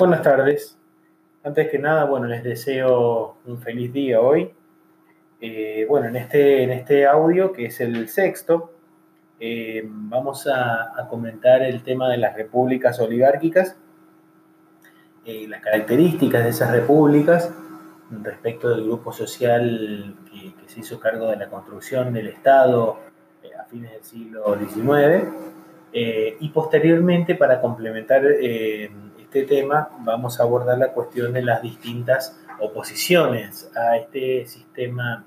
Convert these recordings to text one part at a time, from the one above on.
Buenas tardes. Antes que nada, bueno, les deseo un feliz día hoy. Eh, bueno, en este, en este audio, que es el sexto, eh, vamos a, comentar el tema de las repúblicas oligárquicas, eh, las características de esas repúblicas respecto del grupo social que, que se hizo cargo de la construcción del Estado a fines del siglo XIX. y posteriormente, para complementar este tema vamos a abordar la cuestión de las distintas oposiciones a este sistema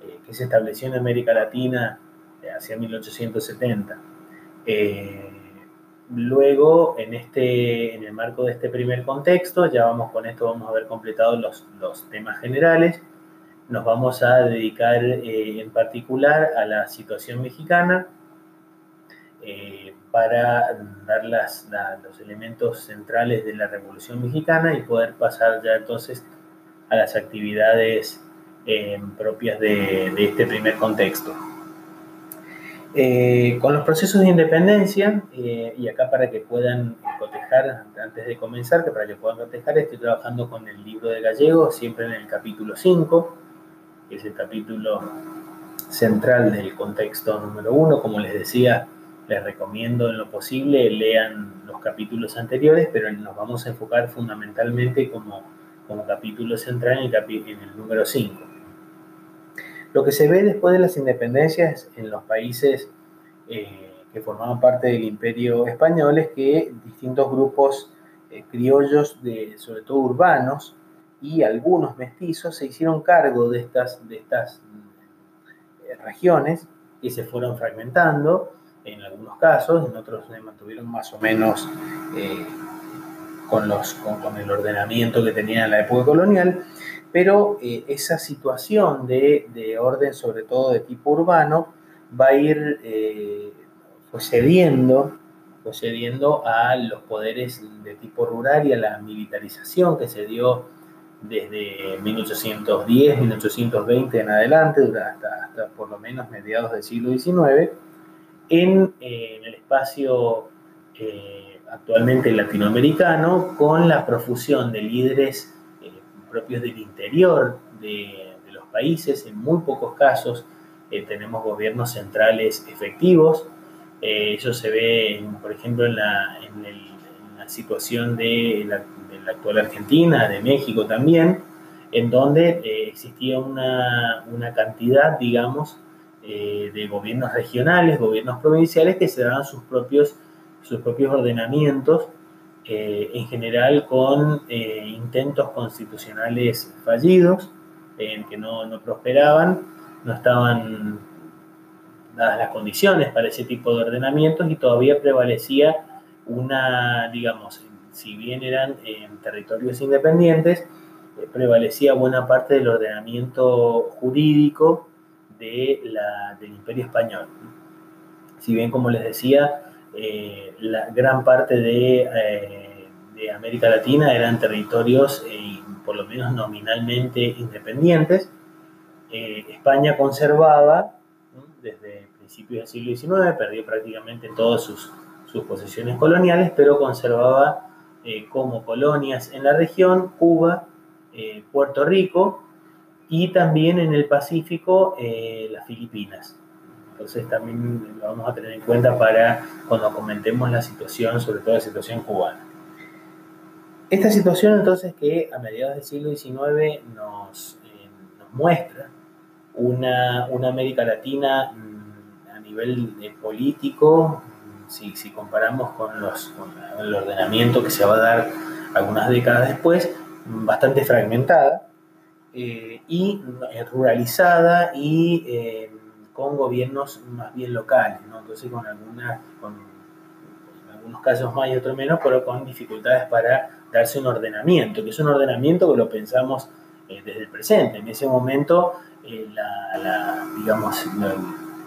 eh, que se estableció en América Latina eh, hacia 1870. Eh, luego, en, este, en el marco de este primer contexto, ya vamos con esto, vamos a haber completado los, los temas generales. Nos vamos a dedicar en particular a la situación mexicana, para dar los elementos centrales de la Revolución Mexicana y poder pasar ya entonces a las actividades eh, propias de, este primer contexto. Eh, con los procesos de independencia, eh, y acá para que puedan cotejar, antes de comenzar, que para que puedan cotejar, estoy trabajando con el libro de Gallego, siempre en el capítulo 5, que es el capítulo central del contexto número 1, como les decía, les recomiendo en lo posible lean los capítulos anteriores, pero nos vamos a enfocar fundamentalmente como, como capítulo central en el, número 5. Lo que se ve después de las independencias en los países eh, que formaban parte del imperio español es que distintos grupos eh, criollos, sobre todo urbanos, y algunos mestizos se hicieron cargo de estas, de estas eh, regiones y se fueron fragmentando en algunos casos, en otros se mantuvieron más o menos eh, con, los, con, el ordenamiento que tenían en la época colonial, pero eh, esa situación de, de, orden, sobre todo de tipo urbano, va a ir eh, cediendo, a los poderes de tipo rural y a la militarización que se dio desde 1810, 1820 en adelante, hasta, hasta por lo menos mediados del siglo XIX, en, el espacio eh, actualmente latinoamericano con la profusión de líderes eh, propios del interior de, los países. En muy pocos casos eh, tenemos gobiernos centrales efectivos. eso se ve, por ejemplo, en la, situación de la, actual Argentina, de México también, en donde existía una, una cantidad, digamos, eh, de gobiernos regionales, gobiernos provinciales que se daban sus propios, sus propios ordenamientos, eh, en general con eh, intentos constitucionales fallidos, que no, no, prosperaban, no estaban dadas las condiciones para ese tipo de ordenamientos y todavía prevalecía una, digamos, si bien eran territorios independientes, prevalecía buena parte del ordenamiento jurídico del Imperio Español. Si bien, como les decía, eh, la gran parte eh, de, América Latina eran territorios, eh, por lo menos nominalmente independientes, España conservaba, desde principios del siglo XIX, perdió prácticamente todas sus, sus posesiones coloniales, pero conservaba como colonias en la región Cuba, Puerto Rico, y también en el Pacífico eh, las Filipinas. Entonces también lo vamos a tener en cuenta para cuando comentemos la situación, sobre todo la situación cubana. Esta situación entonces que a mediados del siglo XIX nos, eh, nos muestra una, una, América Latina mm, a nivel de político, mm, si, si comparamos con, los, con el ordenamiento que se va a dar algunas décadas después, bastante fragmentada, eh, y eh, ruralizada y eh, con gobiernos más bien locales, entonces con, algunas, con algunos casos más y otros menos, pero con dificultades para darse un ordenamiento, que es un ordenamiento que lo pensamos desde el presente. En ese momento,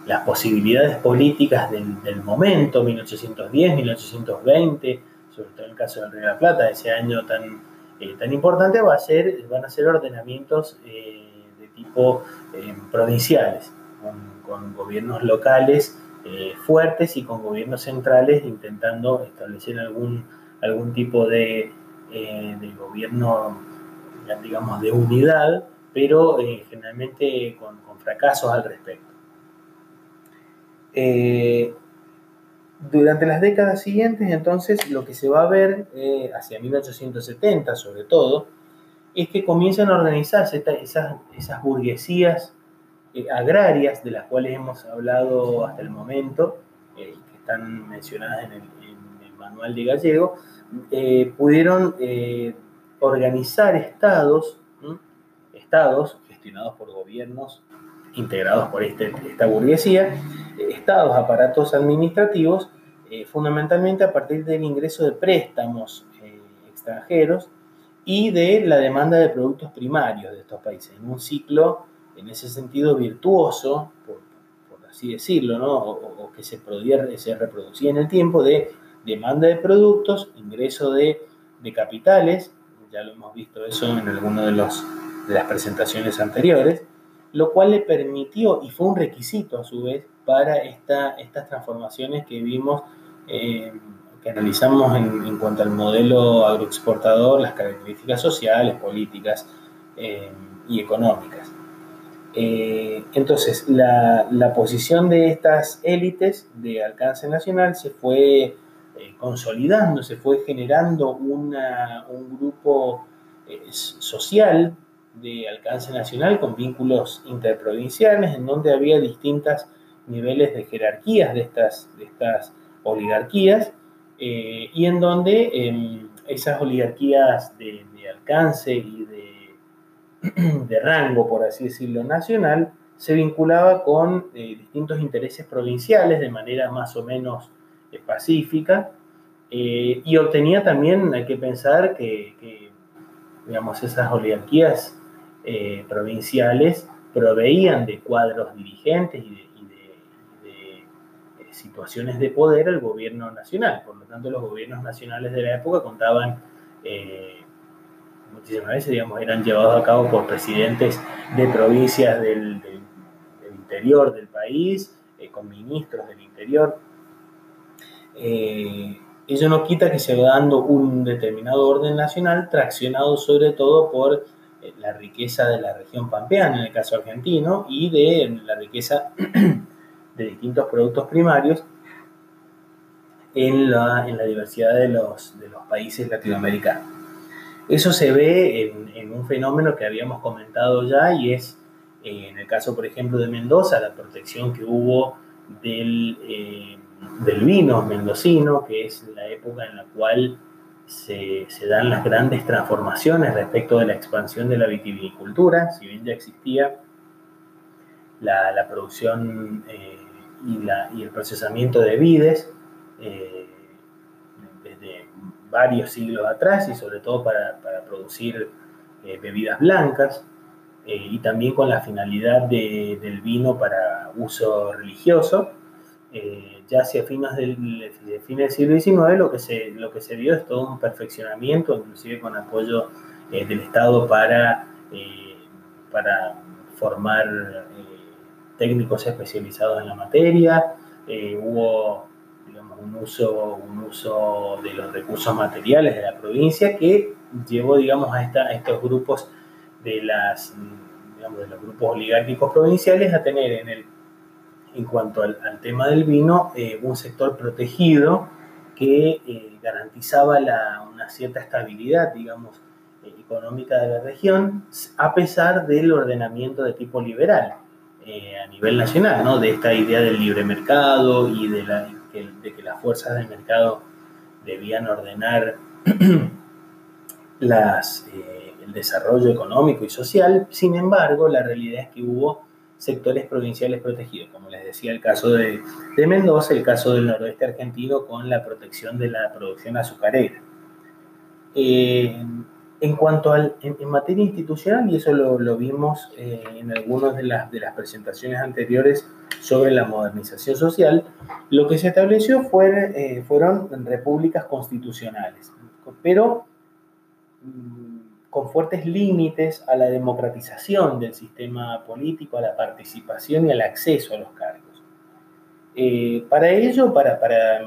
las posibilidades políticas del, del, momento, 1810, 1820, sobre todo en el caso del Río de la Plata, ese año tan eh, tan importante va a ser, van a ser ordenamientos eh, de tipo eh, provinciales, con, gobiernos locales fuertes y con gobiernos centrales intentando establecer algún, algún tipo de, de gobierno, digamos, de unidad, pero generalmente con, con, fracasos al respecto. Durante las décadas siguientes, entonces, lo que se va a ver, eh, hacia 1870 sobre todo, es que comienzan a organizarse esas, esas burguesías eh, agrarias de las cuales hemos hablado hasta el momento, eh, que están mencionadas en el, manual de Gallego, pudieron organizar estados, estados gestionados por gobiernos integrados por este, esta burguesía, estados, aparatos administrativos, eh, fundamentalmente a partir del ingreso de préstamos eh, extranjeros y de la demanda de productos primarios de estos países, en un ciclo, en ese sentido, virtuoso, por, así decirlo, ¿no? o, que se, se reproducía en el tiempo de demanda de productos, ingreso de, de capitales, ya lo hemos visto eso en alguna de, de las presentaciones anteriores, lo cual le permitió, y fue un requisito a su vez, para esta, estas transformaciones que vimos, eh, que analizamos en, cuanto al modelo agroexportador, las características sociales, políticas eh, y económicas. Eh, entonces, la, posición de estas élites de alcance nacional se fue consolidando, se fue generando un grupo social de alcance nacional con vínculos interprovinciales, en donde había distintos niveles de jerarquías de estas, de estas oligarquías, eh, y en donde em, esas oligarquías de, alcance y de, de, rango, por así decirlo, nacional, se vinculaba con eh, distintos intereses provinciales de manera más o menos eh, pacífica, y obtenía también, hay que pensar que, que digamos, esas oligarquías eh, provinciales proveían de cuadros dirigentes y de, eh, situaciones de poder al gobierno nacional. Por lo tanto, los gobiernos nacionales de la época contaban, eh, muchísimas veces, digamos, eran llevados a cabo por presidentes de provincias del, interior del país, con ministros del interior. ello no quita que se va dando un determinado orden nacional, traccionado sobre todo por eh, la riqueza de la región pampeana, en el caso argentino, y de la riqueza de distintos productos primarios en la, en la diversidad de los, de los, países latinoamericanos. Eso se ve en, un fenómeno que habíamos comentado ya y es, eh, en el caso, por ejemplo, de Mendoza, la protección que hubo del, eh, del vino mendocino, que es la época en la cual se, dan las grandes transformaciones respecto de la expansión de la vitivinicultura, si bien ya existía la, producción eh, y, el procesamiento de vides eh, desde varios siglos atrás y sobre todo para, producir eh, bebidas blancas y también con la finalidad del vino para uso religioso eh, ya hacia fines del, del siglo XIX lo que, se, lo que se vio es todo un perfeccionamiento, inclusive con apoyo eh, del Estado para, eh, para formar técnicos especializados en la materia. hubo un, uso, un uso de los recursos materiales de la provincia que llevó digamos, a, esta, estos grupos de, las, de los grupos oligárquicos provinciales a tener en el en cuanto al, tema del vino, eh, un sector protegido que eh, garantizaba una cierta estabilidad, digamos, eh, económica de la región, a pesar del ordenamiento de tipo liberal a nivel nacional, ¿no? de esta idea del libre mercado y de, la, de que las fuerzas del mercado debían ordenar las, el desarrollo económico y social. Sin embargo, la realidad es que hubo sectores provinciales protegidos, como les decía el caso de, Mendoza, el caso del noroeste argentino con la protección de la producción azucarera. Eh, en cuanto al, en, materia institucional, y eso lo, vimos eh, en algunas de las, de las presentaciones anteriores sobre la modernización social, lo que se estableció fue, eh, fueron repúblicas constitucionales, pero mm, con fuertes límites a la democratización del sistema político, a la participación y al acceso a los cargos. Eh, para ello, para, para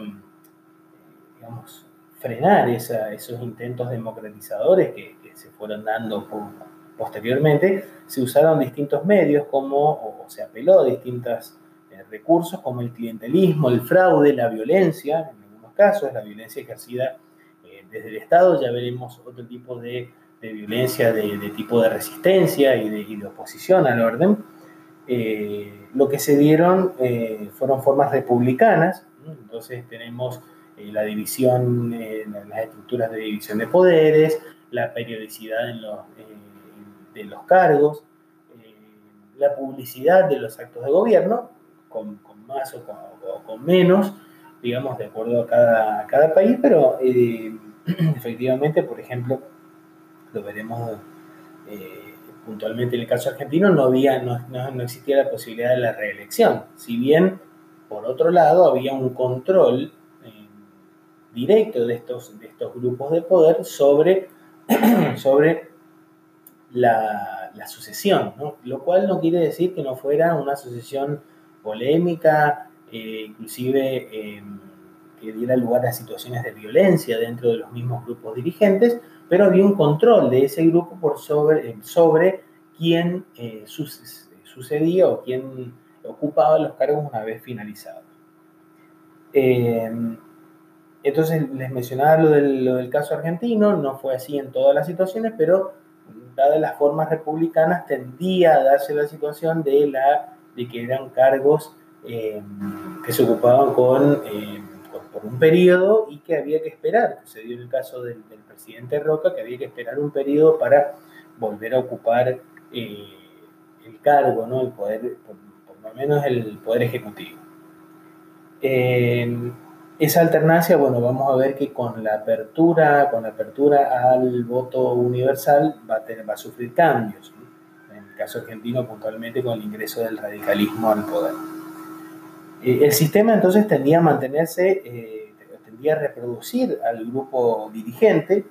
digamos, frenar esos intentos democratizadores que, se fueron dando posteriormente, se usaron distintos medios como, o se apeló a distintos eh, recursos como el clientelismo, el fraude, la violencia, en algunos casos, la violencia ejercida eh, desde el Estado, ya veremos otro tipo de, violencia de, tipo de resistencia y de, oposición al orden. Eh, lo que se dieron fueron formas republicanas, entonces tenemos la división, las estructuras de división de poderes, la periodicidad en los, de los cargos, eh, la publicidad de los actos de gobierno, con, más o con, menos, digamos, de acuerdo a cada, cada país, pero eh, efectivamente, por ejemplo, lo veremos eh, puntualmente. En el caso argentino, no, había, no, no, existía la posibilidad de la reelección, si bien, por otro lado, había un control directo de estos, de estos grupos de poder sobre, sobre la, sucesión, lo cual no quiere decir que no fuera una sucesión polémica, eh, inclusive eh, que diera lugar a situaciones de violencia dentro de los mismos grupos dirigentes, pero había un control de ese grupo por sobre, eh, sobre quién sucedía o quién ocupaba los cargos una vez finalizados. entonces les mencionaba lo del, caso argentino, no fue así en todas las situaciones, pero dadas las formas republicanas, tendía a darse la situación de, la, de que eran cargos eh, que se ocupaban eh, con, por un periodo y que había que esperar. Se dio el caso del, presidente Roca, que había que esperar un periodo para volver a ocupar eh, el cargo, ¿no? el poder, por, lo menos el poder ejecutivo. Esa alternancia, bueno, vamos a ver que con la apertura, con la apertura al voto universal va a, tener, va a sufrir cambios. En el caso argentino, puntualmente con el ingreso del radicalismo al poder. Eh, el sistema entonces tendía a mantenerse, eh, tendía a reproducir al grupo dirigente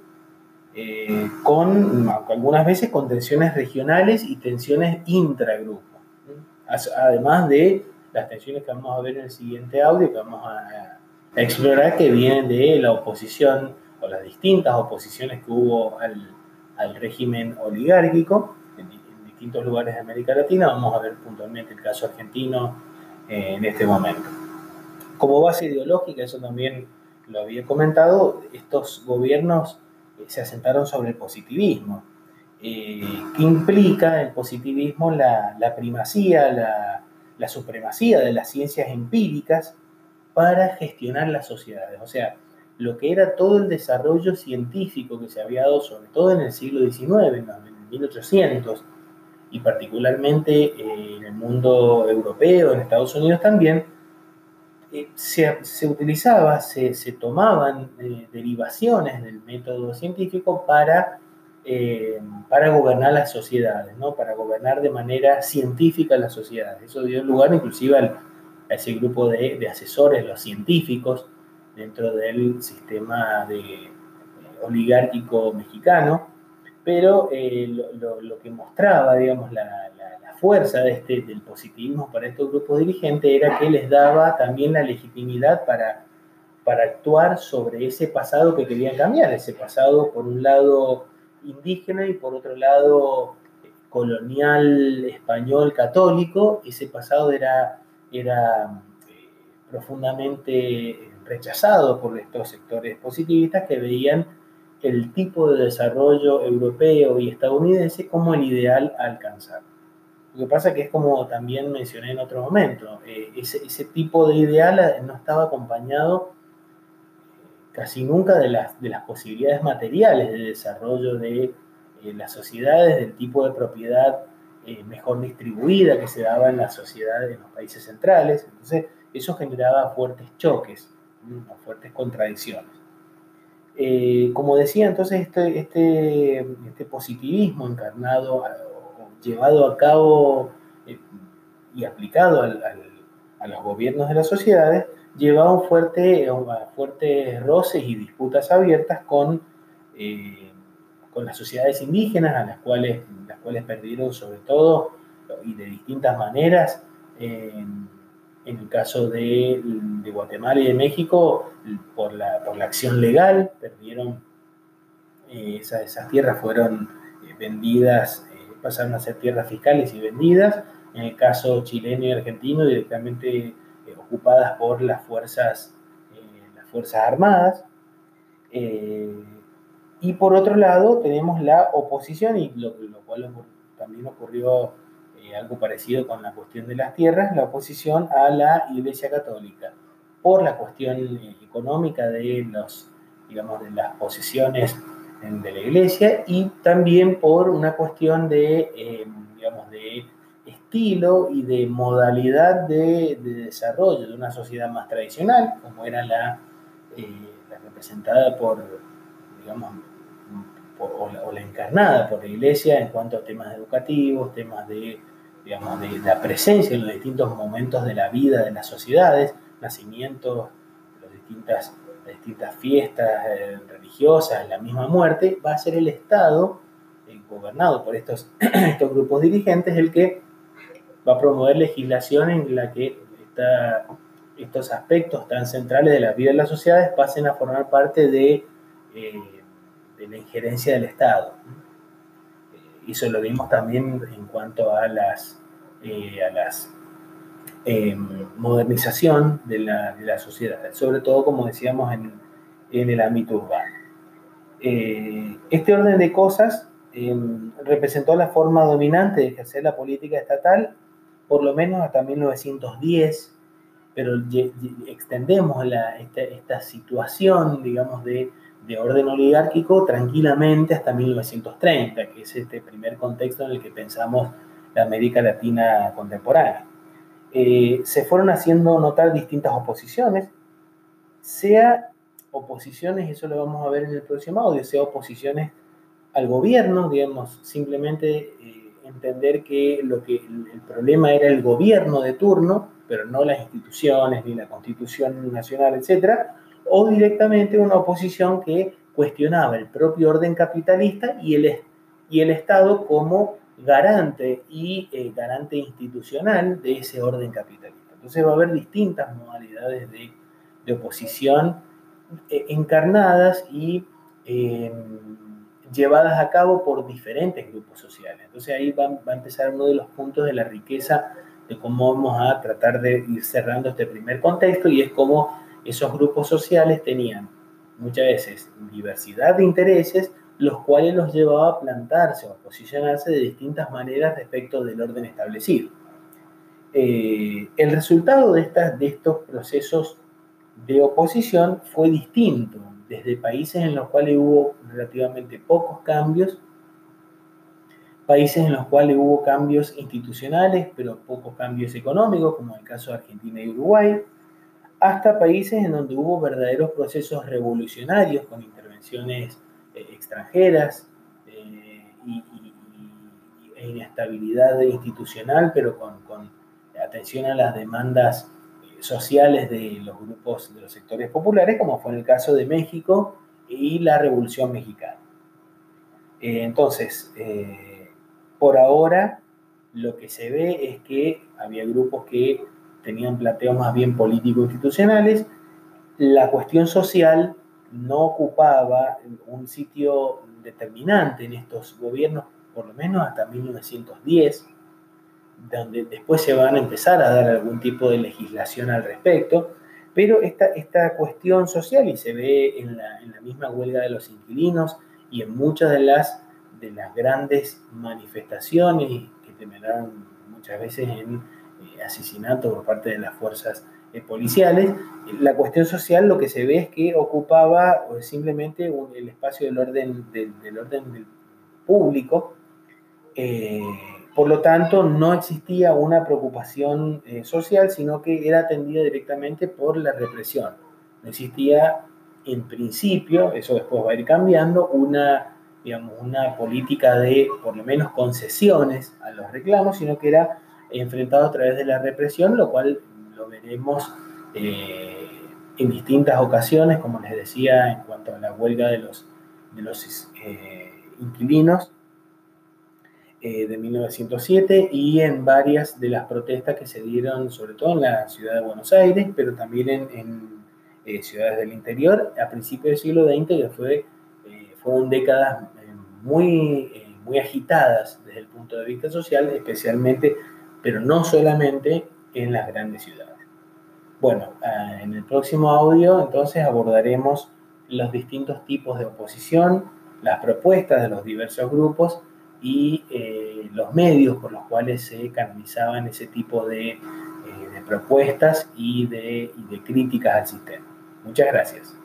eh, con, algunas veces con tensiones regionales y tensiones intragrupo. Además de las tensiones que vamos a ver en el siguiente audio, que vamos a explorar que vienen de la oposición o las distintas oposiciones que hubo al, al régimen oligárquico en, distintos lugares de América Latina. Vamos a ver puntualmente el caso argentino eh, en este momento. Como base ideológica, eso también lo había comentado, estos gobiernos eh, se asentaron sobre el positivismo. Eh, que implica el positivismo la, la primacía, la, la supremacía de las ciencias empíricas para gestionar las sociedades. O sea, lo que era todo el desarrollo científico que se había dado, sobre todo en el siglo XIX, en el 1800, y particularmente eh, en el mundo europeo, en Estados Unidos también, eh, se, utilizaba, se, tomaban eh, derivaciones del método científico para, para gobernar las sociedades, ¿no? para gobernar de manera científica las sociedades. Eso dio lugar inclusive al, a ese grupo de, asesores, los científicos, dentro del sistema de, eh, oligárquico mexicano, pero eh, lo, que mostraba, digamos, la, fuerza de este, del positivismo para estos grupos dirigentes era que les daba también la legitimidad para, para actuar sobre ese pasado que querían cambiar, ese pasado por un lado indígena y por otro lado eh, colonial español católico, ese pasado era era eh, profundamente rechazado por estos sectores positivistas que veían el tipo de desarrollo europeo y estadounidense como el ideal a alcanzar. Lo que pasa que es como también mencioné en otro momento, eh, ese, tipo de ideal eh, no estaba acompañado casi nunca de las, de las posibilidades materiales de desarrollo de las sociedades, del tipo de propiedad eh, mejor distribuida que se daba en las sociedades de los países centrales. Entonces, eso generaba fuertes choques, fuertes contradicciones. Eh, como decía, entonces, este, este, este positivismo encarnado llevado a cabo eh, y aplicado a los gobiernos de las sociedades, llevaba un fuerte, fuertes roces y disputas abiertas con con las sociedades indígenas, a las cuales, las cuales perdieron sobre todo y de distintas maneras En el caso de, Guatemala y de México, por la, por la acción legal, perdieron, eh, esas, tierras fueron eh, vendidas, eh, pasaron a ser tierras fiscales y vendidas. En el caso chileno y argentino, directamente ocupadas por las fuerzas, las fuerzas armadas. y por otro lado, tenemos la oposición, y lo, lo cual también ocurrió eh, algo parecido con la cuestión de las tierras, la oposición a la Iglesia Católica, por la cuestión eh, económica de, los, digamos, de las posesiones de la Iglesia y también por una cuestión de, eh, digamos, de estilo y de modalidad de, desarrollo de una sociedad más tradicional, como era la, representada por, digamos, o, la, encarnada por la Iglesia en cuanto a temas educativos, temas de digamos, de la presencia en los distintos momentos de la vida de las sociedades, nacimientos, las distintas, distintas fiestas eh, religiosas, la misma muerte, va a ser el Estado, eh, gobernado por estos, estos grupos dirigentes, el que va a promover legislación en la que estos aspectos tan centrales de la vida de las sociedades pasen a formar parte de, eh, de la injerencia del Estado. Y eso lo vimos también en cuanto a las, eh, a las em, modernización de la, de la, sociedad, sobre todo, como decíamos, en, en el ámbito urbano. Eh, este orden de cosas em, representó la forma dominante de ejercer la política estatal, por lo menos hasta 1910, pero extendemos la, esta, esta situación, digamos, de de orden oligárquico tranquilamente hasta 1930, que es este primer contexto en el que pensamos la América Latina contemporánea. Eh, se fueron haciendo notar distintas oposiciones, sea oposiciones, eso lo vamos a ver en el próximo audio, sea oposiciones al gobierno, digamos, simplemente eh, entender que, lo que el problema era el gobierno de turno, pero no las instituciones, ni la constitución nacional, etcétera, o directamente una oposición que cuestionaba el propio orden capitalista y el, y el Estado como garante y eh, garante institucional de ese orden capitalista. Entonces va a haber distintas modalidades de, de oposición eh, encarnadas y eh, llevadas a cabo por diferentes grupos sociales. Entonces ahí va, va, a empezar uno de los puntos de la riqueza de cómo vamos a tratar de ir cerrando este primer contexto y es cómo esos grupos sociales tenían muchas veces diversidad de intereses, los cuales los llevaba a plantarse o a posicionarse de distintas maneras respecto del orden establecido. Eh, el resultado de, estas, de estos procesos de oposición fue distinto, desde países en los cuales hubo relativamente pocos cambios, países en los cuales hubo cambios institucionales, pero pocos cambios económicos, como el caso de Argentina y Uruguay, hasta países en donde hubo verdaderos procesos revolucionarios con intervenciones eh, extranjeras eh, y, e inestabilidad institucional, pero con, atención a las demandas eh, sociales de los grupos, de los sectores populares, como fue en el caso de México y la Revolución Mexicana. entonces, por ahora, lo que se ve es que había grupos que tenían planteos más bien político-institucionales. La cuestión social no ocupaba un sitio determinante en estos gobiernos, por lo menos hasta 1910, donde después se van a empezar a dar algún tipo de legislación al respecto, pero esta, esta cuestión social, y se ve en la, en la misma huelga de los inquilinos y en muchas de las, de las grandes manifestaciones que terminaron muchas veces en asesinato por parte de las fuerzas eh, policiales. La cuestión social lo que se ve es que ocupaba simplemente el espacio del orden, del, orden público. Eh, por lo tanto, no existía una preocupación social, sino que era atendida directamente por la represión. No existía, en principio, eso después va a ir cambiando, una, digamos, una política de, por lo menos, concesiones a los reclamos, sino que era enfrentado a través de la represión, lo cual lo veremos eh, en distintas ocasiones, como les decía, en cuanto a la huelga de los, de los eh, inquilinos. eh, de 1907 y en varias de las protestas que se dieron, sobre todo en la ciudad de Buenos Aires, pero también en, eh, ciudades del interior a principios del siglo XX, que fue, eh, fueron décadas muy, muy agitadas desde el punto de vista social, especialmente, pero no solamente en las grandes ciudades. Bueno, ah, en el próximo audio entonces abordaremos los distintos tipos de oposición, las propuestas de los diversos grupos y eh, los medios por los cuales se canalizaban ese tipo de, eh, propuestas y de, y de críticas al sistema. Muchas gracias.